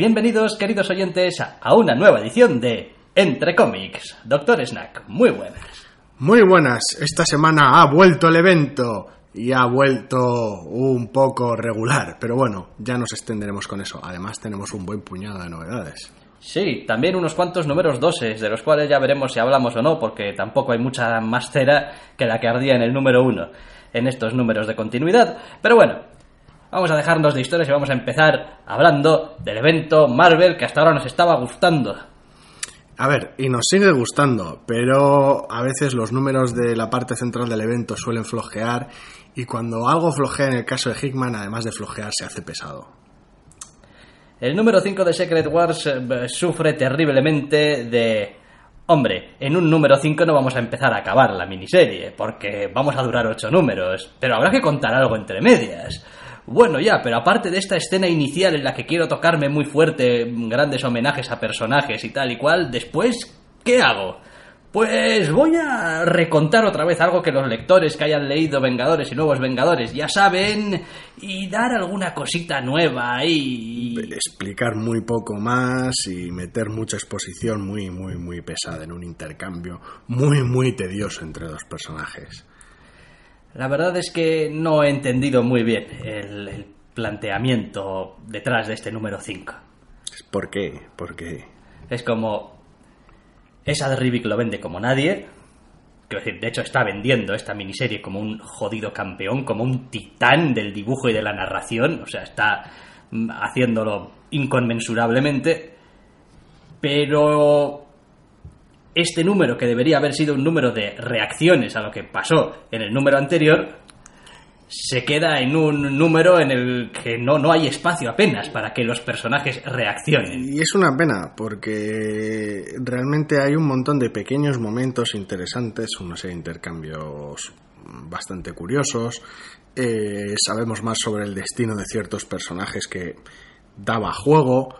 Bienvenidos, queridos oyentes, a una nueva edición de Entre Cómics. Doctor Snack, muy buenas. Muy buenas, esta semana ha vuelto el evento y ha vuelto un poco regular, pero bueno, ya nos extenderemos con eso. Además tenemos un buen puñado de novedades. Sí, también unos cuantos números doses, de los cuales ya veremos si hablamos o no, porque tampoco hay mucha más cera que la que ardía en el número uno, en estos números de continuidad. Pero bueno, vamos a dejarnos de historias y vamos a empezar hablando del evento Marvel que hasta ahora nos estaba gustando. A ver, y nos sigue gustando, pero a veces los números de la parte central del evento suelen flojear y cuando algo flojea en el caso de Hickman, además de flojear, se hace pesado. El número 5 de Secret Wars eh, sufre terriblemente de... Hombre, en un número 5 no vamos a empezar a acabar la miniserie, porque vamos a durar 8 números, pero habrá que contar algo entre medias. Bueno, ya, pero aparte de esta escena inicial en la que quiero tocarme muy fuerte, grandes homenajes a personajes y tal y cual, después, ¿qué hago? Pues voy a recontar otra vez algo que los lectores que hayan leído Vengadores y Nuevos Vengadores ya saben y dar alguna cosita nueva ahí. Explicar muy poco más y meter mucha exposición muy, muy, muy pesada en un intercambio muy, muy tedioso entre dos personajes. La verdad es que no he entendido muy bien el, el planteamiento detrás de este número 5. ¿Por qué? ¿Por qué? Es como... Esa de Rivik lo vende como nadie. Quiero decir, de hecho está vendiendo esta miniserie como un jodido campeón, como un titán del dibujo y de la narración. O sea, está mm, haciéndolo inconmensurablemente. Pero este número, que debería haber sido un número de reacciones a lo que pasó en el número anterior, se queda en un número en el que no, no hay espacio apenas para que los personajes reaccionen. Y es una pena, porque realmente hay un montón de pequeños momentos interesantes, de intercambios bastante curiosos. Eh, sabemos más sobre el destino de ciertos personajes que daba juego,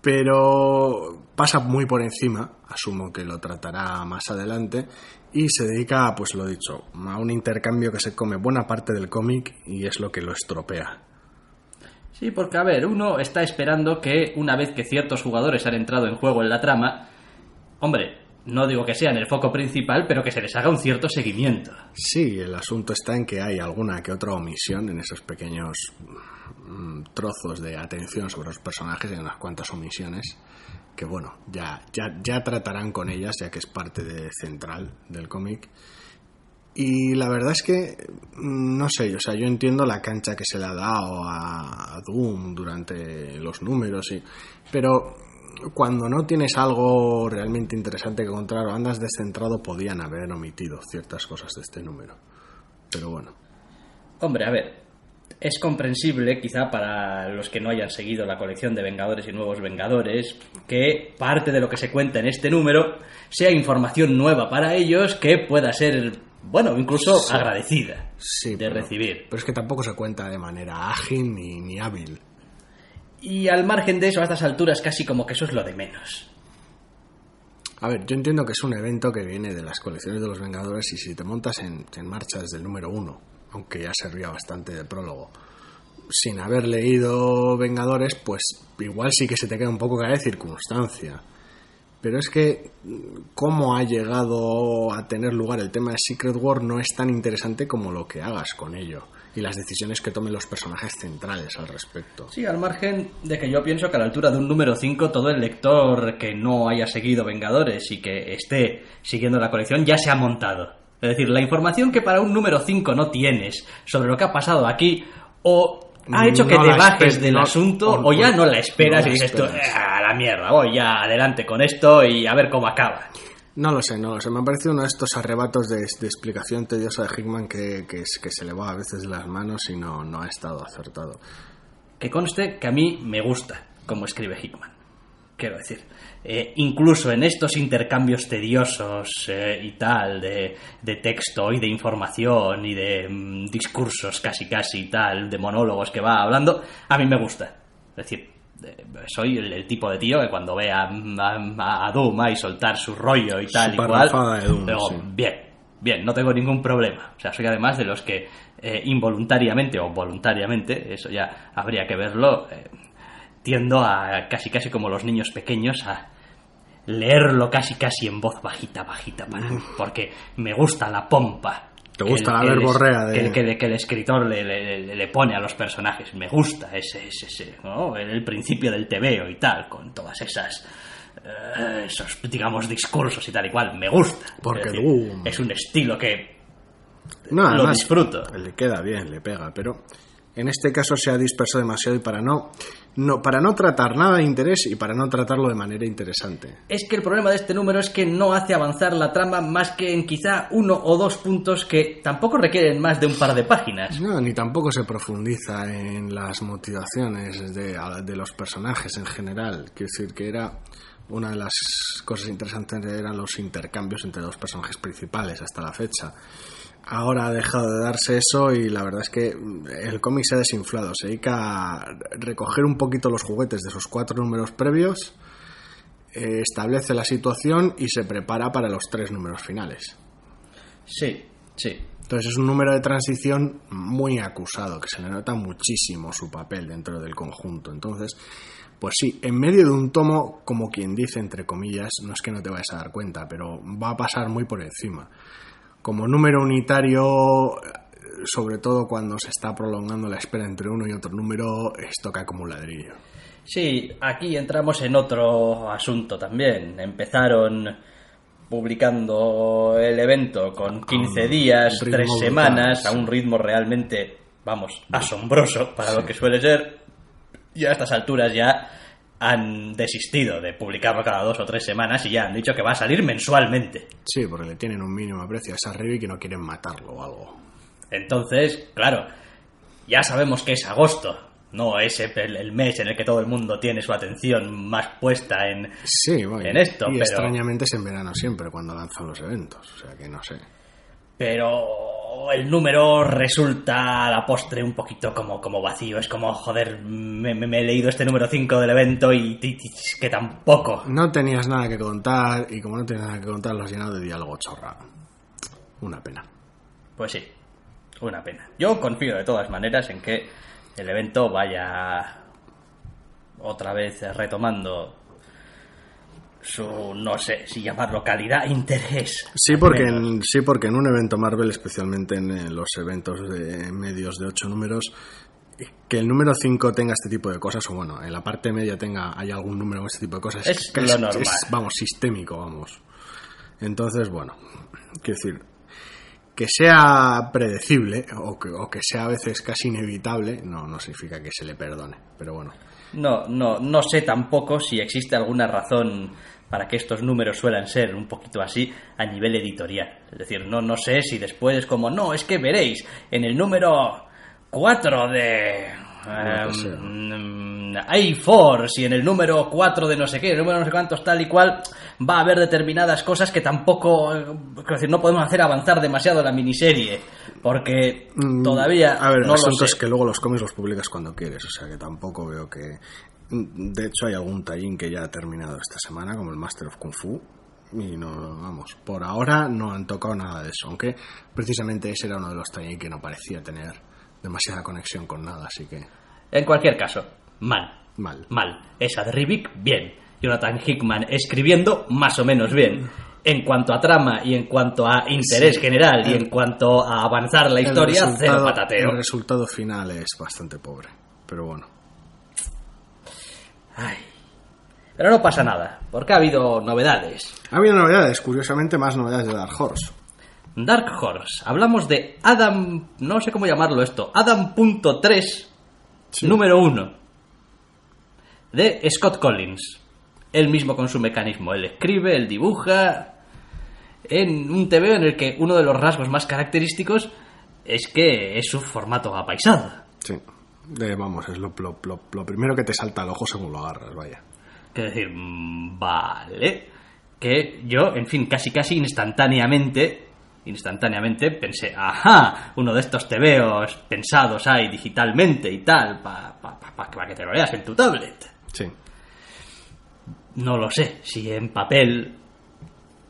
pero pasa muy por encima, asumo que lo tratará más adelante, y se dedica, pues lo dicho, a un intercambio que se come buena parte del cómic y es lo que lo estropea. Sí, porque a ver, uno está esperando que una vez que ciertos jugadores han entrado en juego en la trama, hombre, no digo que sean el foco principal, pero que se les haga un cierto seguimiento. Sí, el asunto está en que hay alguna que otra omisión en esos pequeños mm, trozos de atención sobre los personajes, hay unas cuantas omisiones que bueno, ya, ya, ya tratarán con ellas, ya que es parte de central del cómic. Y la verdad es que, no sé, o sea, yo entiendo la cancha que se le ha dado a Doom durante los números, y, pero cuando no tienes algo realmente interesante que contar o andas descentrado, podían haber omitido ciertas cosas de este número. Pero bueno. Hombre, a ver, es comprensible, quizá para los que no hayan seguido la colección de Vengadores y Nuevos Vengadores, que parte de lo que se cuenta en este número sea información nueva para ellos que pueda ser, bueno, incluso Sí. agradecida Sí, de pero- recibir. Pero es que tampoco se cuenta de manera ágil ni, ni hábil. Y al margen de eso, a estas alturas casi como que eso es lo de menos. A ver, yo entiendo que es un evento que viene de las colecciones de los Vengadores y si te montas en, en marcha desde el número uno, aunque ya servía bastante de prólogo, sin haber leído Vengadores, pues igual sí que se te queda un poco cara de circunstancia. Pero es que cómo ha llegado a tener lugar el tema de Secret War no es tan interesante como lo que hagas con ello y las decisiones que tomen los personajes centrales al respecto. Sí, al margen de que yo pienso que a la altura de un número 5 todo el lector que no haya seguido Vengadores y que esté siguiendo la colección ya se ha montado. Es decir, la información que para un número 5 no tienes sobre lo que ha pasado aquí o ha hecho que te bajes del no- asunto o- o ya no la esperas no y dices esperas. "Ah, a la mierda, voy ya adelante con esto y a ver cómo acaba. No lo sé, no lo sé. Me ha parecido uno de estos arrebatos de, de explicación tediosa de Hickman que, que, es- que se le va a veces de las manos y no, no ha estado acertado. Que conste que a mí me gusta cómo escribe Hickman. Quiero decir, eh, incluso en estos intercambios tediosos eh, y tal de, de texto y de información y de mm, discursos casi casi y tal, de monólogos que va hablando, a mí me gusta. Es decir, eh, soy el, el tipo de tío que cuando ve a, a, a Doom ahí soltar su rollo y tal y cual, de Doom, digo, sí. bien, bien, no tengo ningún problema. O sea, soy además de los que eh, involuntariamente o voluntariamente, eso ya habría que verlo, tiendo a casi casi como los niños pequeños a leerlo casi casi en voz bajita, bajita, para, porque me gusta la pompa. Te gusta el- la verborrea de- que el- que el- que el escritor le, le- pone a los personajes. Me gusta ese, ese, ese, ¿no? el principio del tebeo y tal, con todas esas eh, esos, digamos, discursos y tal y cual. Me gusta. Porque es, decir, Doom- es un estilo que No, lo además, disfruto. Le queda bien, le pega, pero en este caso se ha dispersado demasiado y para no, no, para no tratar nada de interés y para no tratarlo de manera interesante. Es que el problema de este número es que no hace avanzar la trama más que en quizá uno o dos puntos que tampoco requieren más de un par de páginas. No, ni tampoco se profundiza en las motivaciones de, de los personajes en general. Quiero decir que era una de las cosas interesantes eran los intercambios entre los personajes principales hasta la fecha. Ahora ha dejado de darse eso y la verdad es que el cómic se ha desinflado. Se dedica a recoger un poquito los juguetes de esos cuatro números previos, eh, establece la situación y se prepara para los tres números finales. Sí, sí. Entonces es un número de transición muy acusado, que se le nota muchísimo su papel dentro del conjunto. Entonces, pues sí, en medio de un tomo, como quien dice, entre comillas, no es que no te vayas a dar cuenta, pero va a pasar muy por encima. Como número unitario, sobre todo cuando se está prolongando la espera entre uno y otro número, esto cae como un ladrillo. Sí, aquí entramos en otro asunto también. Empezaron publicando el evento con 15 un días, ritmo 3 brutal, semanas, a un ritmo realmente, vamos, asombroso para lo que suele ser. Y a estas alturas ya han desistido de publicarlo cada dos o tres semanas y ya han dicho que va a salir mensualmente. Sí, porque le tienen un mínimo aprecio a esa Rivi y que no quieren matarlo o algo. Entonces, claro, ya sabemos que es agosto, no es el, el mes en el que todo el mundo tiene su atención más puesta en... Sí, bueno, En esto, y pero- extrañamente es en verano siempre cuando lanzan los eventos, o sea que no sé. Pero el número resulta a la postre un poquito como, como vacío. Es como, joder, me, me- me he leído este número 5 del evento y, y- y que tampoco. No tenías nada que contar y como no tenías nada que contar lo has llenado de diálogo chorra. Una pena. Pues sí, una pena. Yo confío de todas maneras en que el evento vaya otra vez retomando su, no sé si llamarlo calidad, interés. Sí porque, en, sí, porque en un evento Marvel, especialmente en eh, los eventos de medios de ocho números, que el número 5 tenga este tipo de cosas, o bueno, en la parte media tenga hay algún número con este tipo de cosas, Es que lo normal. vamos, sistémico, vamos. Entonces, bueno, quiero decir, que sea predecible o que, o que sea a veces casi inevitable, no, no significa que se le perdone, pero bueno. No, no, no sé tampoco si existe alguna razón para que estos números suelan ser un poquito así a nivel editorial. Es decir, no, no sé si después es como, no, es que veréis, en el número 4 de... Sea. em, A4, y en el número 4 de no sé qué, el número no sé cuántos tal y cual, va a haber determinadas cosas que tampoco, decir, no podemos hacer avanzar demasiado la miniserie, porque Mm, todavía A ver, no el asunto es que luego los cómics los publicas cuando quieres, o sea que tampoco veo que. Mm, De hecho, hay algún tallín que ya ha terminado esta semana, como el Master of Kung Fu. Y no, vamos, por ahora no han tocado nada de eso, aunque precisamente ese era uno de los tallín que no parecía tener demasiada conexión con nada, así que En cualquier caso, mal. mal. Mal. Esa de Rivik, bien. Jonathan Hickman escribiendo, más o menos bien. En cuanto a trama y en cuanto a interés Sí. general y en cuanto a avanzar la historia, cero patateo. El resultado final es bastante pobre, pero bueno. Ay. Pero no pasa nada, porque ha habido novedades. Ha habido novedades, curiosamente más novedades de Dark Horse. Dark Horse. Hablamos de Adam, no sé cómo llamarlo esto, Adam.3, número 1, de Scott Collins. Él mismo con su mecanismo. Él escribe, él dibuja, en un TVO en el que uno de los rasgos más característicos es que es su formato apaisado. Sí. Vamos, es lo, lo- lo- lo primero que te salta al ojo según lo agarras, vaya. Quiero decir, mm, vale. Que yo, en fin, casi casi instantáneamente, instantáneamente pensé, ajá, uno de estos TVOs pensados ahí digitalmente y tal, para pa, pa- pa- pa que te lo leas en tu tablet. Sí. No lo sé, si en papel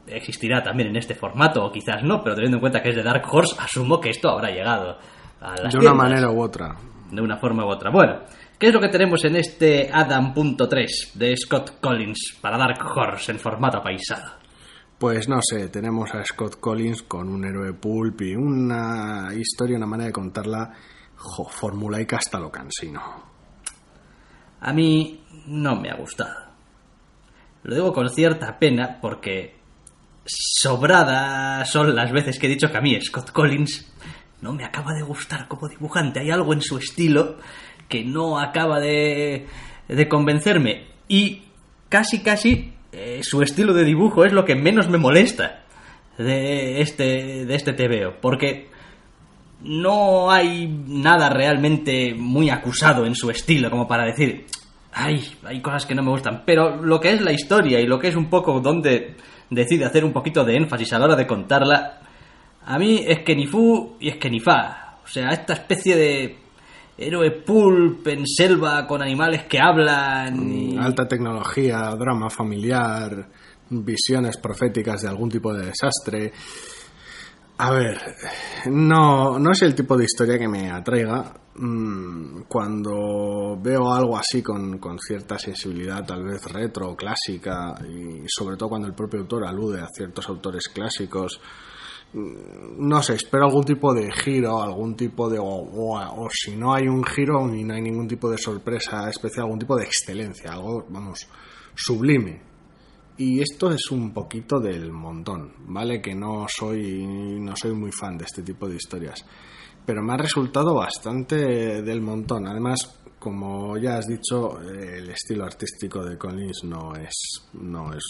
existirá también en este formato o quizás no, pero teniendo en cuenta que es de Dark Horse, asumo que esto habrá llegado a las De una tiendas, manera u otra. de una forma u otra. Bueno, ¿qué es lo que tenemos en este Adam.3 de Scott Collins para Dark Horse en formato paisado? Pues no sé, tenemos a Scott Collins con un héroe pulp y una historia, una manera de contarla jo, formulaica hasta lo cansino. A mí no me ha gustado. Lo digo con cierta pena porque sobradas son las veces que he dicho que a mí Scott Collins no me acaba de gustar como dibujante. Hay algo en su estilo que no acaba de, de convencerme. Y casi, casi eh, su estilo de dibujo es lo que menos me molesta de este, de este TVO. Porque no hay nada realmente muy acusado en su estilo como para decir, ay, hay cosas que no me gustan, pero lo que es la historia y lo que es un poco donde decide hacer un poquito de énfasis a la hora de contarla, a mí es que ni fu y es que ni fa. O sea, esta especie de héroe pulp en selva con animales que hablan y... Alta tecnología, drama familiar, visiones proféticas de algún tipo de desastre. A ver, no, no es el tipo de historia que me atraiga. Mm, Cuando veo algo así con, con cierta sensibilidad, tal vez retro, clásica, y sobre todo cuando el propio autor alude a ciertos autores clásicos, mm, no sé, espero algún tipo de giro, algún tipo de. O, o- si no hay un giro y no hay ningún tipo de sorpresa especial, algún tipo de excelencia, algo, vamos, sublime. Y esto es un poquito del montón, ¿vale? Que no soy, no soy muy fan de este tipo de historias. Pero me ha resultado bastante del montón. Además, como ya has dicho, el estilo artístico de Collins no es, no es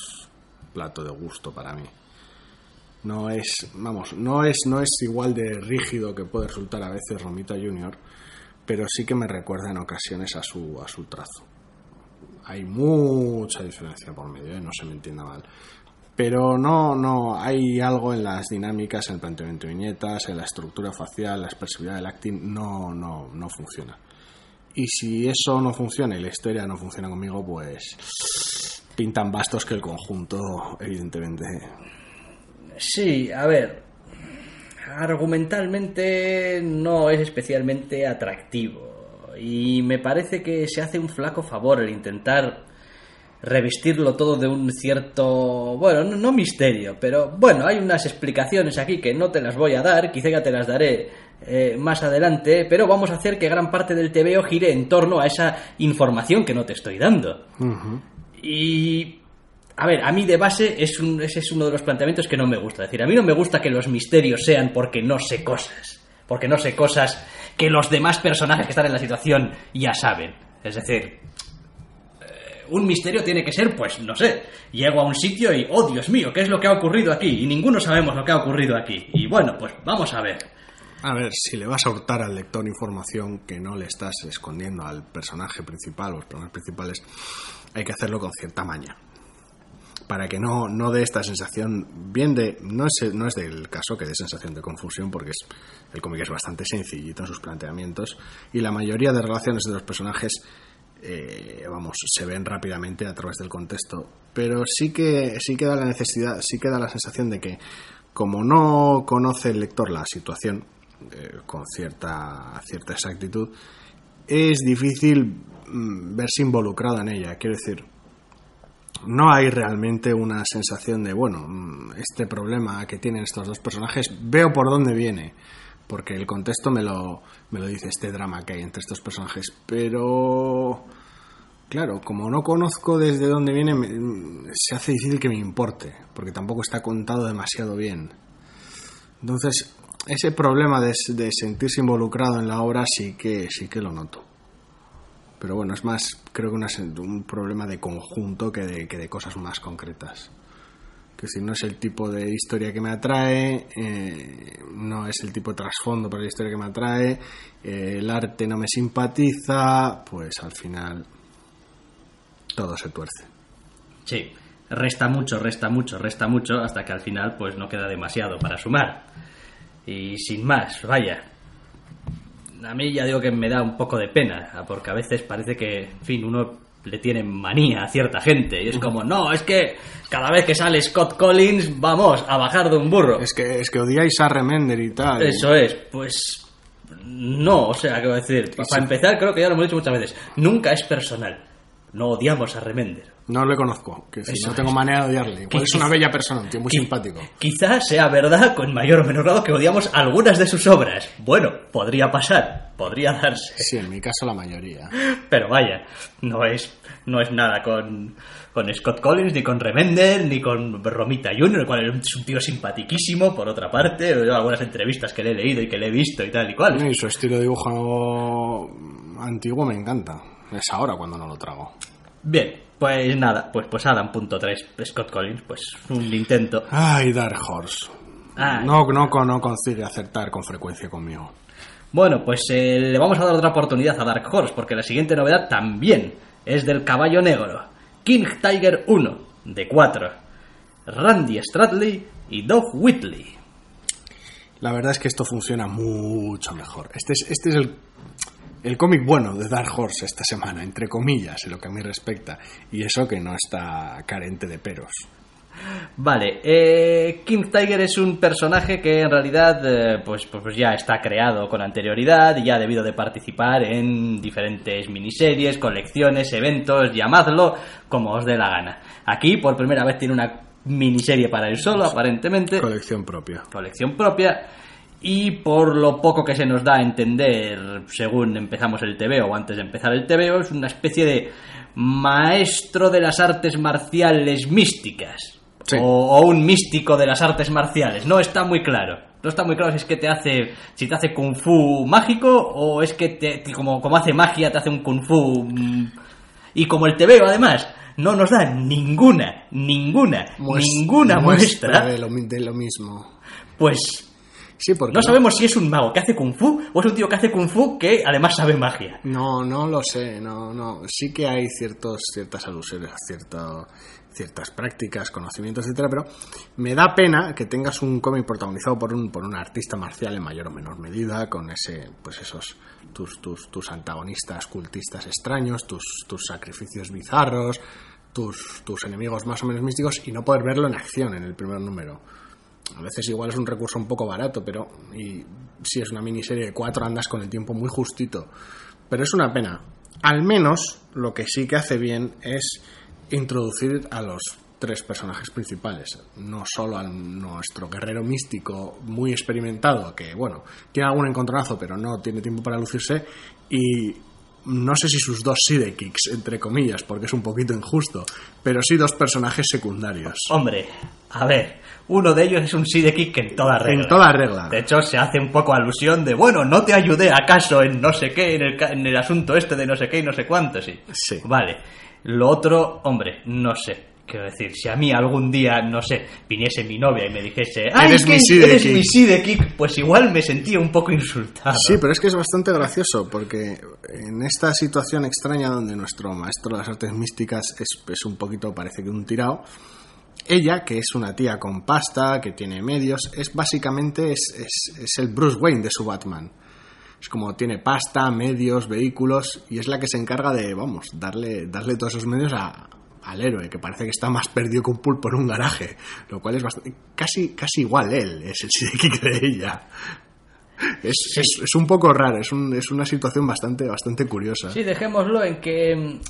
plato de gusto para mí. No es, vamos, no es, no es igual de rígido que puede resultar a veces Romita Junior, pero sí que me recuerda en ocasiones a su, a su trazo hay mucha diferencia por medio, ¿eh? no se me entienda mal. Pero no, no, hay algo en las dinámicas, en el planteamiento de viñetas, en la estructura facial, la expresividad del acting, no, no, no funciona. Y si eso no funciona y la historia no funciona conmigo, pues pintan bastos que el conjunto, evidentemente. Sí, a ver. Argumentalmente no es especialmente atractivo. Y me parece que se hace un flaco favor el intentar revestirlo todo de un cierto. Bueno, no, no misterio, pero bueno, hay unas explicaciones aquí que no te las voy a dar, quizá ya te las daré eh, más adelante, pero vamos a hacer que gran parte del TVO gire en torno a esa información que no te estoy dando. Y a ver, a mí de base es un- ese es uno de los planteamientos que no me gusta. Es decir, a mí no me gusta que los misterios sean porque no sé cosas. Porque no sé cosas que los demás personajes que están en la situación ya saben. Es decir, eh, un misterio tiene que ser, pues, no sé, llego a un sitio y, oh Dios mío, ¿qué es lo que ha ocurrido aquí? Y ninguno sabemos lo que ha ocurrido aquí. Y bueno, pues vamos a ver. A ver, si le vas a hurtar al lector información que no le estás escondiendo al personaje principal o los personajes principales, hay que hacerlo con cierta maña. Para que no, no dé esta sensación, bien de. No es, no es del caso que dé sensación de confusión, porque es, el cómic es bastante sencillito en sus planteamientos, y la mayoría de relaciones de los personajes, eh, vamos, se ven rápidamente a través del contexto. Pero sí que, sí que da la necesidad, sí que da la sensación de que, como no conoce el lector la situación eh, con cierta, cierta exactitud, es difícil mm, verse involucrado en ella. Quiero decir, no hay realmente una sensación de, bueno, mm, este problema que tienen estos dos personajes, veo por dónde viene, porque el contexto me lo, me lo dice este drama que hay entre estos personajes, pero... Claro, como no conozco desde dónde viene, me- mm, se hace difícil que me importe, porque tampoco está contado demasiado bien. Entonces, ese problema de, de sentirse involucrado en la obra sí que, sí que lo noto. Pero bueno, es más, creo que una un problema de conjunto que de, que de cosas más concretas. Que si no es el tipo de historia que me atrae, eh, no es el tipo de trasfondo para la historia que me atrae, eh, el arte no me simpatiza, pues al final todo se tuerce. Sí, resta mucho, resta mucho, resta mucho, hasta que al final pues no queda demasiado para sumar. Y sin más, vaya. A mí ya digo que me da un poco de pena, porque a veces parece que, en fin, uno le tiene manía a cierta gente. Y es como, no, es que cada vez que sale Scott Collins, vamos a bajar de un burro. Es que, es que odiáis a Remender y tal. Eso es, pues no, o sea, quiero decir, para empezar, creo que ya lo hemos dicho muchas veces, nunca es personal. No odiamos a Remender. No le conozco, que si Eso no tengo es. manera de odiarle. Igual es una bella persona, un tío muy simpático. Quizás sea verdad, con mayor o menor grado, que odiamos algunas de sus obras. Bueno, podría pasar, podría darse. Sí, en mi caso la mayoría. Pero vaya, no es, no es nada con, con Scott Collins, ni con Remender, ni con Romita Jr., el cual es un tío simpatiquísimo, por otra parte. Yo algunas entrevistas que le he leído y que le he visto y tal y cual. Y su estilo de dibujo antiguo me encanta. Es ahora cuando no lo trago. Bien, pues nada, pues, pues Adam punto tres, Scott Collins, pues un intento. Ay, Dark Horse. Ay. No, no, no consigue acertar con frecuencia conmigo. Bueno, pues eh, le vamos a dar otra oportunidad a Dark Horse, porque la siguiente novedad también es del Caballo Negro. King Tiger 1, de 4. Randy Stradley y Doug Whitley. La verdad es que esto funciona mucho mejor. Este es, este es el, el cómic bueno de Dark Horse esta semana, entre comillas, en lo que a mí respecta. Y eso que no está carente de peros. Vale, eh, King Tiger es un personaje que en realidad eh, pues, pues ya está creado con anterioridad y ya ha debido de participar en diferentes miniseries, colecciones, eventos, llamadlo como os dé la gana. Aquí por primera vez tiene una miniserie para él solo, aparentemente, Colección propia. colección propia. Y por lo poco que se nos da a entender según empezamos el TVO o antes de empezar el TVO, es una especie de maestro de las artes marciales místicas. Sí. O, o un místico de las artes marciales. No está muy claro. No está muy claro si es que te hace. si te hace kung fu mágico o es que te, como, como hace magia te hace un kung fu. mm, Y como el TVO además no nos da ninguna, ninguna, ninguna muestra, de lo, de lo mismo. pues Sí, porque no sabemos si es un mago que hace kung fu o es un tío que hace kung fu que además sabe magia. No, no lo sé, no, no. Sí que hay ciertos, ciertas alusiones cierto- ciertas prácticas, conocimientos, etcétera, pero me da pena que tengas un cómic protagonizado por un, por un artista marcial en mayor o menor medida, con ese, pues esos, tus, tus, tus antagonistas cultistas extraños, tus, tus sacrificios bizarros, tus, tus enemigos más o menos místicos, y no poder verlo en acción en el primer número. A veces igual es un recurso un poco barato, pero y si es una miniserie de cuatro andas con el tiempo muy justito. Pero es una pena. Al menos lo que sí que hace bien es introducir a los tres personajes principales, no solo a nuestro guerrero místico muy experimentado, que bueno, tiene algún encontronazo, pero no tiene tiempo para lucirse, y no sé si sus dos sidekicks, entre comillas, porque es un poquito injusto, pero sí dos personajes secundarios. Hombre, a ver, uno de ellos es un sidekick en toda regla. En toda regla. De hecho, se hace un poco alusión de, bueno, no te ayudé acaso en no sé qué, en el, en el asunto este de no sé qué y no sé cuánto, sí. Sí. Vale. Lo otro, hombre, no sé. Quiero decir, si a mí algún día, no sé, viniese mi novia y me dijese, ¡Ay, Eres que mi sidekick". eres mi sidekick", pues igual me sentía un poco insultado. Sí, pero es que es bastante gracioso porque en esta situación extraña donde nuestro maestro de las artes místicas es, es un poquito, parece que un tirado, ella, que es una tía con pasta, que tiene medios, es básicamente es, es- es el Bruce Wayne de su Batman. Es como tiene pasta, medios, vehículos y es la que se encarga de, vamos, darle, darle todos esos medios a- al héroe, que parece que está más perdido que un pulpo en un garaje, lo cual es bastante, casi, casi igual él, es el sidekick de ella. Es, es- es un poco raro, es, un- es una situación bastante, bastante curiosa. Sí, dejémoslo en que mm,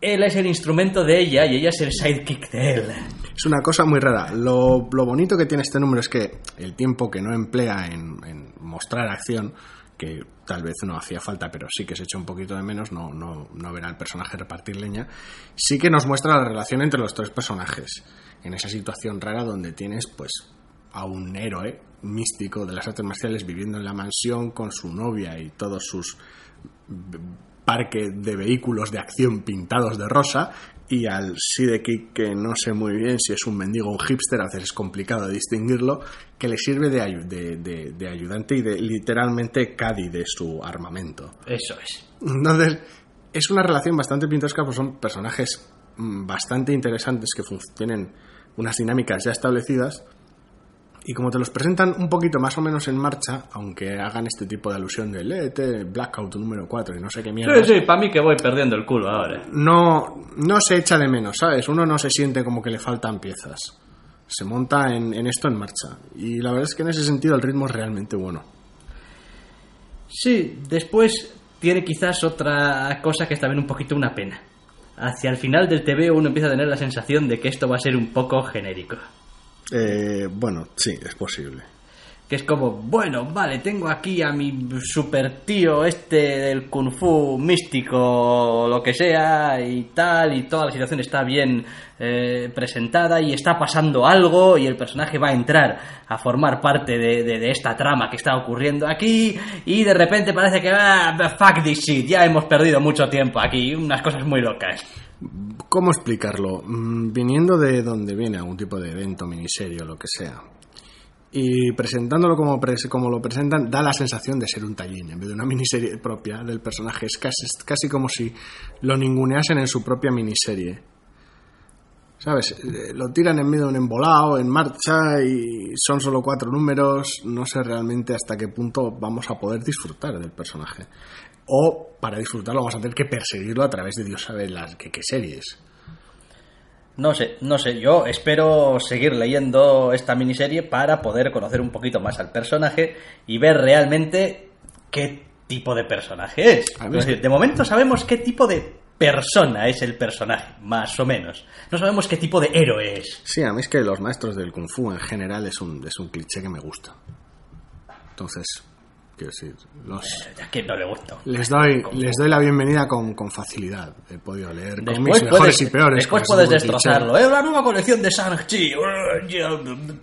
él es el instrumento de ella y ella es el sidekick de él. Es una cosa muy rara. Lo, lo bonito que tiene este número es que el tiempo que no emplea en, mostrar acción, que tal vez no hacía falta, pero sí que se echa un poquito de menos, no, no, no ver al personaje repartir leña, sí que nos muestra la relación entre los tres personajes. En esa situación rara donde tienes, pues, a un héroe místico de las artes marciales viviendo en la mansión con su novia y todos sus parque de vehículos de acción pintados de rosa y al Sidekick, que no sé muy bien si es un mendigo o un hipster, a veces es complicado distinguirlo, que le sirve de, ayu- de- de- de ayudante y de literalmente caddy de su armamento. Eso es. Entonces, es una relación bastante pintoresca, pues son personajes mm, bastante interesantes que tienen unas dinámicas ya establecidas. Y como te los presentan un poquito más o menos en marcha, aunque hagan este tipo de alusión de léete Blackout número 4 y no sé qué mierda, Sí, sí, para mí que voy perdiendo el culo ahora. no, no se echa de menos, ¿sabes? Uno no se siente como que le faltan piezas. Se monta en, en esto en marcha. Y la verdad es que en ese sentido el ritmo es realmente bueno. Sí, después tiene quizás otra cosa que es también un poquito una pena. Hacia el final del TV uno empieza a tener la sensación de que esto va a ser un poco genérico. Eh, bueno, sí, es posible. Que es como, bueno, vale, tengo aquí a mi super tío este del kung fu místico lo que sea y tal, y toda la situación está bien eh, presentada y está pasando algo y el personaje va a entrar a formar parte de esta trama que está ocurriendo aquí y de repente parece que, ah, fuck this shit, ya hemos perdido mucho tiempo aquí, unas cosas muy locas. ¿Cómo explicarlo? Mm, Viniendo de donde viene algún tipo de evento, miniserie o lo que sea, y presentándolo como, como lo presentan, da la sensación de ser un tallín en vez de una miniserie propia del personaje. Es casi, es casi como si lo ninguneasen en su propia miniserie. ¿Sabes? Eh, Lo tiran en medio de un embolado, en marcha, y son solo cuatro números. No sé realmente hasta qué punto vamos a poder disfrutar del personaje. O para disfrutarlo vamos a tener que perseguirlo a través de Dios sabe las qué, qué series. No sé, no sé, yo espero seguir leyendo esta miniserie para poder conocer un poquito más al personaje y ver realmente qué tipo de personaje Es es decir, de momento sabemos qué tipo de persona es el personaje, más o menos. No sabemos qué tipo de héroe es. Sí, a mí es que los maestros del Kung Fu en general es un, es un cliché que me gusta. Entonces, quiero decir, los, A quien no le gusta. les, doy, les doy la bienvenida con, con facilidad. He podido leer Después cómics mejores puedes, y peores. después con puedes destrozarlo. ¡Eh, la nueva colección de Shang-Chi! ¡Eh, ya,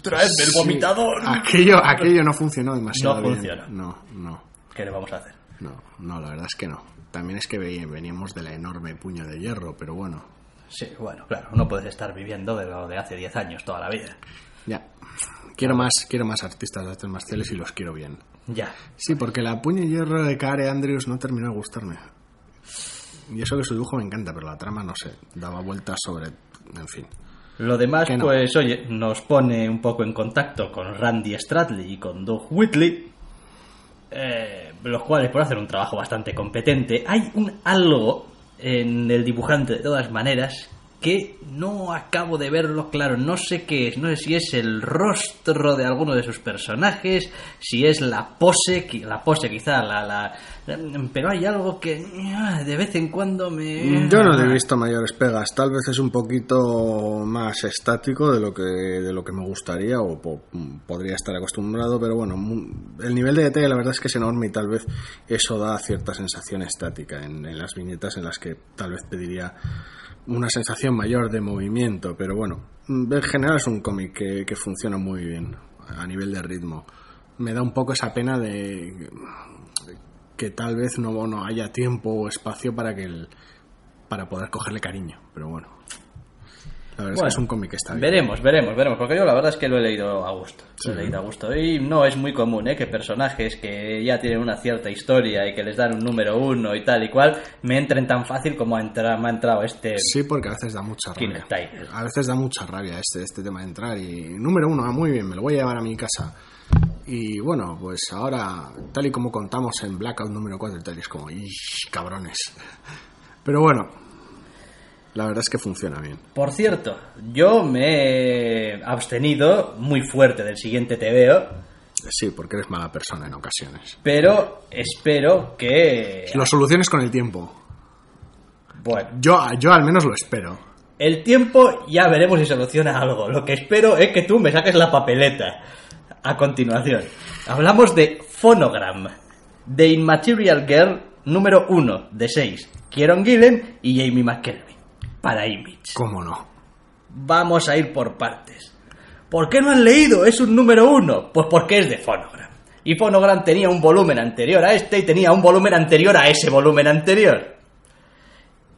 ¡Traedme el Sí, vomitador! Aquello, aquello no funcionó demasiado No bien. funciona. No, no, ¿Qué le vamos a hacer? no, no, la verdad es que no. También es que ve- veníamos de la enorme puño de hierro, pero bueno, Sí, bueno, claro, no puedes estar viviendo de lo de hace 10 años toda la vida. ya. Quiero más, quiero más artistas de artes marciales y los quiero bien. Ya. Sí, porque la puño de hierro de Care Andrews no terminó de gustarme. Y eso que su dibujo me encanta, pero la trama no sé, daba vueltas sobre. En fin. Lo demás, no. pues, oye, nos pone un poco en contacto con Randy Stradley y con Doug Whitley, eh, los cuales, por hacer un trabajo bastante competente, hay un algo en el dibujante, de todas maneras, que no acabo de verlo claro. No sé qué es, no sé si es el rostro de alguno de sus personajes, si es la pose, la pose quizá, la, la, pero hay algo que ah, de vez en cuando me... Yo no he visto mayores pegas, tal vez es un poquito más estático de lo que, de lo que me gustaría o po- podría estar acostumbrado, pero bueno, el nivel de detalle la verdad es que es enorme y tal vez eso da cierta sensación estática en, en las viñetas en las que tal vez pediría una sensación mayor de movimiento, pero bueno, mm, en general es un cómic que, que funciona muy bien a nivel de ritmo. Me da un poco esa pena de que tal vez no, no haya tiempo o espacio para que el, para poder cogerle cariño, pero bueno. La verdad es Bueno, que es un cómic que está bien. Veremos, veremos, veremos, porque yo la verdad es que lo he leído a gusto. Lo he leído a gusto. Y no es muy común, ¿eh? Que personajes que ya tienen una cierta historia y que les dan un número uno y tal y cual, me entren tan fácil como ha entra- me ha entrado este... Sí, porque a veces da mucha rabia. A veces da mucha rabia este, este tema de entrar y número uno, ah, muy bien, me lo voy a llevar a mi casa. Y bueno, pues ahora, tal y como contamos en Blackout número 4 y tal, es como, "Ish, cabrones! Pero bueno, la verdad es que funciona bien. Por cierto, yo me he abstenido muy fuerte del siguiente TVO, Sí, porque eres mala persona en ocasiones. pero espero que... Lo soluciones con el tiempo. Bueno, Yo, yo al menos lo espero. El tiempo ya veremos si soluciona algo. Lo que espero es que tú me saques la papeleta. A continuación, hablamos de Phonogram, de Immaterial Girl número 1 de 6. Kieron Gillen y Jamie McKelvey. Para Image. ¿Cómo no? Vamos a ir por partes. ¿Por qué no han leído? Es un número 1. Pues porque es de Phonogram. Y Phonogram tenía un volumen anterior a este y tenía un volumen anterior a ese volumen anterior.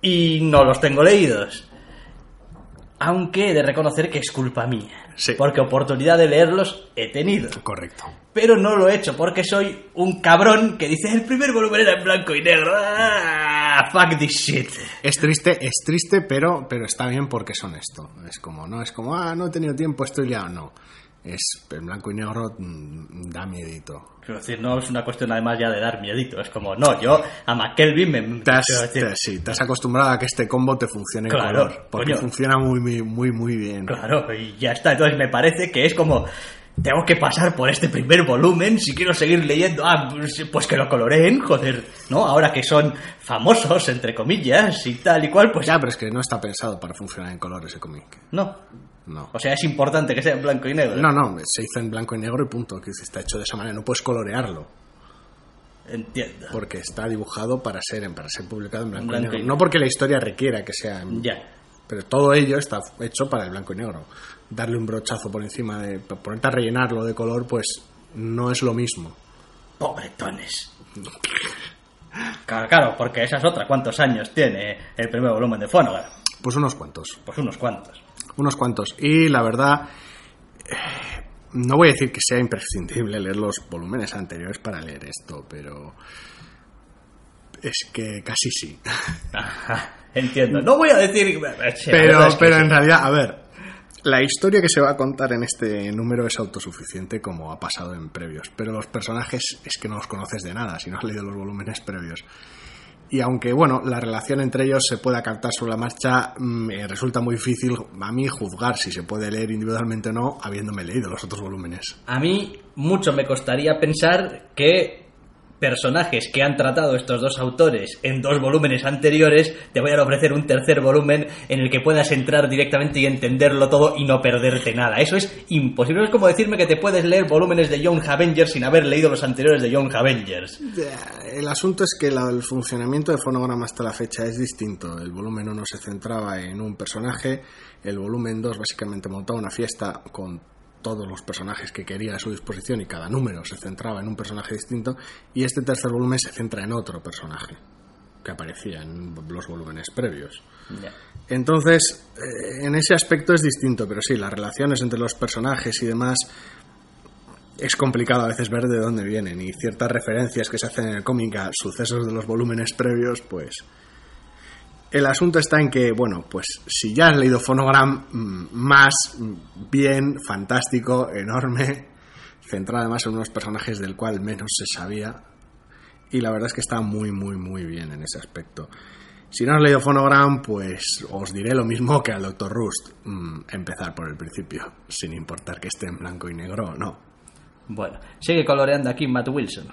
Y no los tengo leídos. Aunque he de reconocer que es culpa mía. Sí. Porque oportunidad de leerlos he tenido. Correcto. Pero no lo he hecho porque soy un cabrón que dice el primer volumen era en blanco y negro. Ah, fuck this shit. Es triste, es triste, pero, pero está bien porque es honesto. Es como, no es como, ah, no he tenido tiempo, estoy liado. No. Es en blanco y negro, mm, da miedito. Quiero decir, no es una cuestión además ya de dar miedito. Es como, no, yo a McKelvin me... Te has, te- sí, te has acostumbrado a que este combo te funcione en color. Porque coño. funciona muy, muy, muy, muy bien. Claro, y ya está. Entonces me parece que es como... Tengo que pasar por este primer volumen si quiero seguir leyendo. Ah, pues, pues que lo coloreen, joder. ¿No? Ahora que son famosos, entre comillas, y tal y cual, pues Ya, pero es que no está pensado para funcionar en color ese cómic. no. No. O sea, es importante que sea en blanco y negro. No, no, se hizo en blanco y negro y punto. Que está hecho de esa manera. No puedes colorearlo. Entiendo. Porque está dibujado para ser, para ser publicado en blanco, Blanco y y negro. No porque la historia requiera que sea en, Ya. Pero todo ello está hecho para el blanco y negro. Darle un brochazo por encima de. ponerte a rellenarlo de color, pues no es lo mismo. Pobretones. Claro, claro, porque esa es otra. ¿Cuántos años tiene el primer volumen de Phonogram? Pues unos cuantos. Pues unos cuantos. Unos cuantos. Y la verdad. eh, No voy a decir que sea imprescindible leer los volúmenes anteriores para leer esto, pero. Es que casi sí. Entiendo. No voy a decir... Pero, es que pero sí. en realidad, a ver, la historia que se va a contar en este número es autosuficiente como ha pasado en previos, pero los personajes es que no los conoces de nada si no has leído los volúmenes previos. Y aunque, bueno, la relación entre ellos se pueda captar sobre la marcha, mm, me resulta muy difícil a mí juzgar si se puede leer individualmente o no, habiéndome leído los otros volúmenes. A mí mucho me costaría pensar que personajes que han tratado estos dos autores en dos volúmenes anteriores te vayan a ofrecer un tercer volumen en el que puedas entrar directamente y entenderlo todo y no perderte nada. Eso es imposible. Es como decirme que te puedes leer volúmenes de Young Avengers sin haber leído los anteriores de Young Avengers. El asunto es que el funcionamiento de fonograma hasta la fecha es distinto. El volumen 1 se centraba en un personaje, el volumen 2 básicamente montaba una fiesta con todos los personajes que quería a su disposición y cada número se centraba en un personaje distinto y este tercer volumen se centra en otro personaje que aparecía en los volúmenes previos. Entonces, eh, en ese aspecto es distinto, pero sí, las relaciones entre los personajes y demás es complicado a veces ver de dónde vienen y ciertas referencias que se hacen en el cómic a sucesos de los volúmenes previos, pues... El asunto está en que, bueno, pues si ya has leído Phonogram, mm, más bien, fantástico, enorme, centrado además en unos personajes del cual menos se sabía, y la verdad es que está muy, muy, muy bien en ese aspecto. Si no has leído Phonogram, pues os diré lo mismo que al Dr. Rust. Mm, empezar por el principio, sin importar que esté en blanco y negro o no. Bueno, sigue coloreando aquí Matt Wilson.